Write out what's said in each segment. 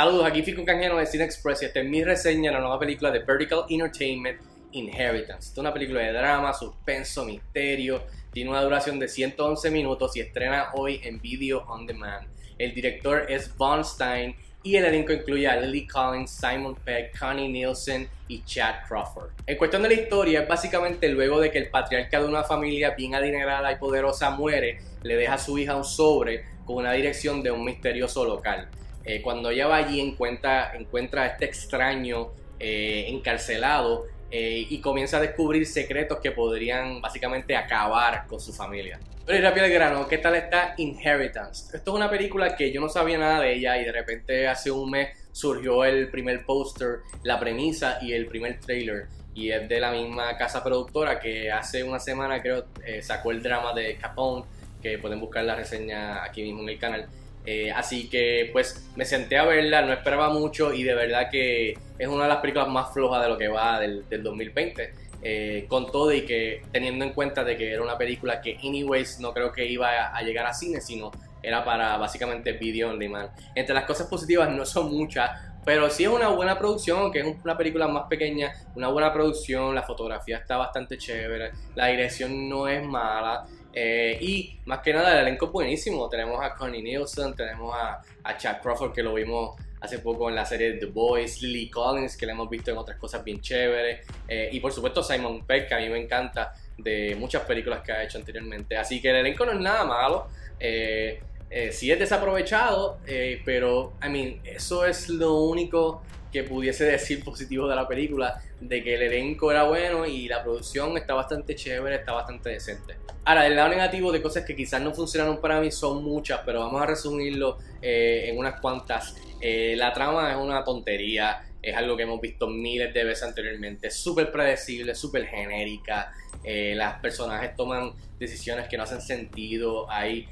Saludos, aquí Fico Canjeno de Cine Express y esta es mi reseña de la nueva película de Vertical Entertainment, Inheritance. Esta es una película de drama, suspenso, misterio, tiene una duración de 111 minutos y estrena hoy en Video On Demand. El director es Von Stein y el elenco incluye a Lily Collins, Simon Pegg, Connie Nielsen y Chad Crawford. En cuestión de la historia, es básicamente luego de que el patriarca de una familia bien adinerada y poderosa muere, le deja a su hija un sobre con una dirección de un misterioso local. Eh, cuando ella va allí encuentra, encuentra a este extraño eh, encarcelado eh, y comienza a descubrir secretos que podrían básicamente acabar con su familia. Pero y rápido el grano, ¿qué tal está Inheritance? Esto es una película que yo no sabía nada de ella y de repente hace un mes surgió el primer póster, la premisa y el primer trailer. Y es de la misma casa productora que hace una semana creo sacó el drama de Capone, que pueden buscar la reseña aquí mismo en el canal. Eh, así que pues me senté a verla, no esperaba mucho y de verdad que es una de las películas más flojas de lo que va del, 2020. Eh, con todo y que teniendo en cuenta de que era una película que anyways no creo que iba a, llegar a cine, sino era para básicamente video on demand. Entre las cosas positivas no son muchas, pero sí es una buena producción, que es una película más pequeña, una buena producción, la fotografía está bastante chévere, la dirección no es mala. Eh, y más que nada el elenco es buenísimo. Tenemos a Connie Nielsen, tenemos a, a Chad Crawford que lo vimos hace poco en la serie The Boys, Lily Collins que la hemos visto en otras cosas bien chéveres eh, y por supuesto Simon Pegg que a mí me encanta de muchas películas que ha hecho anteriormente. Así que el elenco no es nada malo. Eh, eh sí es desaprovechado, pero I mean, eso es lo único que pudiese decir positivo de la película, de que el elenco era bueno y la producción está bastante chévere, está bastante decente. Ahora, el lado negativo de cosas que quizás no funcionaron para mí son muchas, pero vamos a resumirlo eh, en unas cuantas. Eh, la trama es una tontería, es algo que hemos visto miles de veces anteriormente, súper predecible, súper genérica, eh, las personajes toman decisiones que no hacen sentido, hay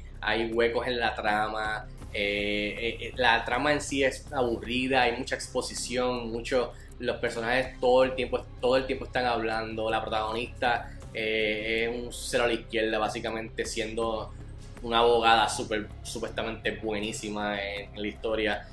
huecos en la trama, eh, eh, la trama en sí es aburrida, hay mucha exposición, mucho, los personajes todo el tiempo, todo el tiempo están hablando, la protagonista eh, es un cero a la izquierda básicamente siendo una abogada super, supuestamente buenísima en, la historia,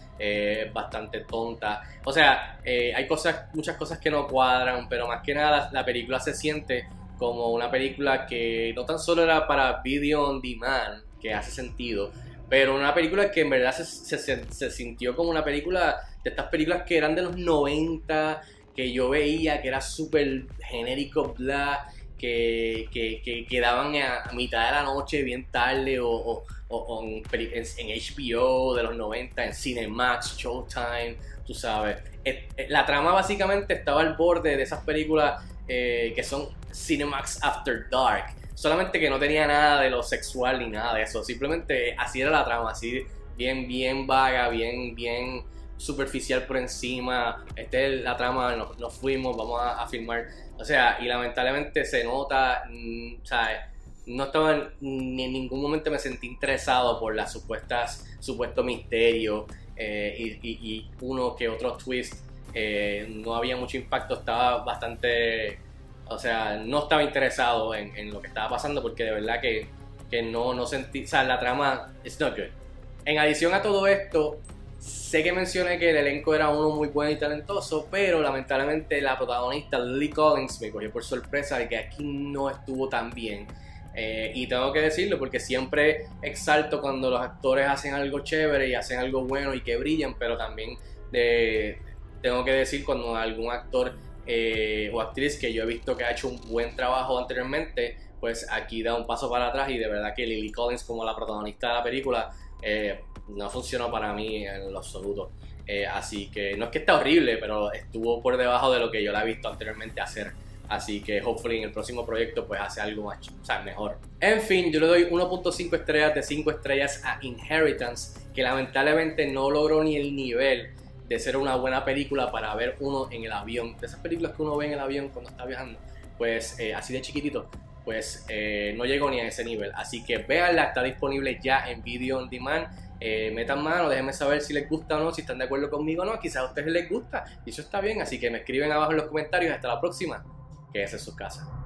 bastante tonta. O sea, hay cosas, muchas cosas que no cuadran, pero más que nada la película se siente como una película que no tan solo era para video on demand, que hace sentido, pero una película que en verdad se, se, sintió como una película de estas películas que eran de los 90, que yo veía que era súper genérico, bla, que, que, quedaban a, mitad de la noche, bien tarde, o, o, en, HBO de los 90, en Cinemax, Showtime, tú sabes. La trama básicamente estaba al borde de esas películas eh, que son Cinemax After Dark Solamente que no tenía nada de lo sexual ni nada de eso. Simplemente así era la trama, así bien, bien vaga, bien, bien superficial por encima. Esta es la trama, nos, fuimos, vamos a, filmar. O sea, y lamentablemente se nota, mm, ¿sabes? No estaba ni en ningún momento me sentí interesado por las supuestas, supuesto misterio eh, y, uno que otro twist. Eh, no había mucho impacto, estaba bastante o sea, no estaba interesado en, lo que estaba pasando porque de verdad que, no, no sentí. O sea, la trama. It's not good. En adición a todo esto, sé que mencioné que el elenco era uno muy bueno y talentoso, pero lamentablemente la protagonista Lily Collins me cogió por sorpresa de que aquí no estuvo tan bien. Eh, y tengo que decirlo porque siempre exalto cuando los actores hacen algo chévere y hacen algo bueno y que brillan, pero también de, tengo que decir cuando algún actor eh, o actriz que yo he visto que ha hecho un buen trabajo anteriormente, pues aquí da un paso para atrás y de verdad que Lily Collins como la protagonista de la película eh, no funcionó para mí en lo absoluto. Eh, así que no es que está horrible, pero estuvo por debajo de lo que yo la he visto anteriormente hacer. Así que hopefully en el próximo proyecto pues hace algo más, o sea, mejor. En fin, yo le doy 1.5 estrellas de 5 estrellas a Inheritance, que lamentablemente no logró ni el nivel de ser una buena película para ver uno en el avión. De esas películas que uno ve en el avión cuando está viajando, pues eh, así de chiquitito, pues eh, no llegó ni a ese nivel. Así que véanla, está disponible ya en Video On Demand. Eh, metan mano, déjenme saber si les gusta o no, si están de acuerdo conmigo o no. Quizás a ustedes les gusta y eso está bien. Así que me escriben abajo en los comentarios. Hasta la próxima. Que es en su casa.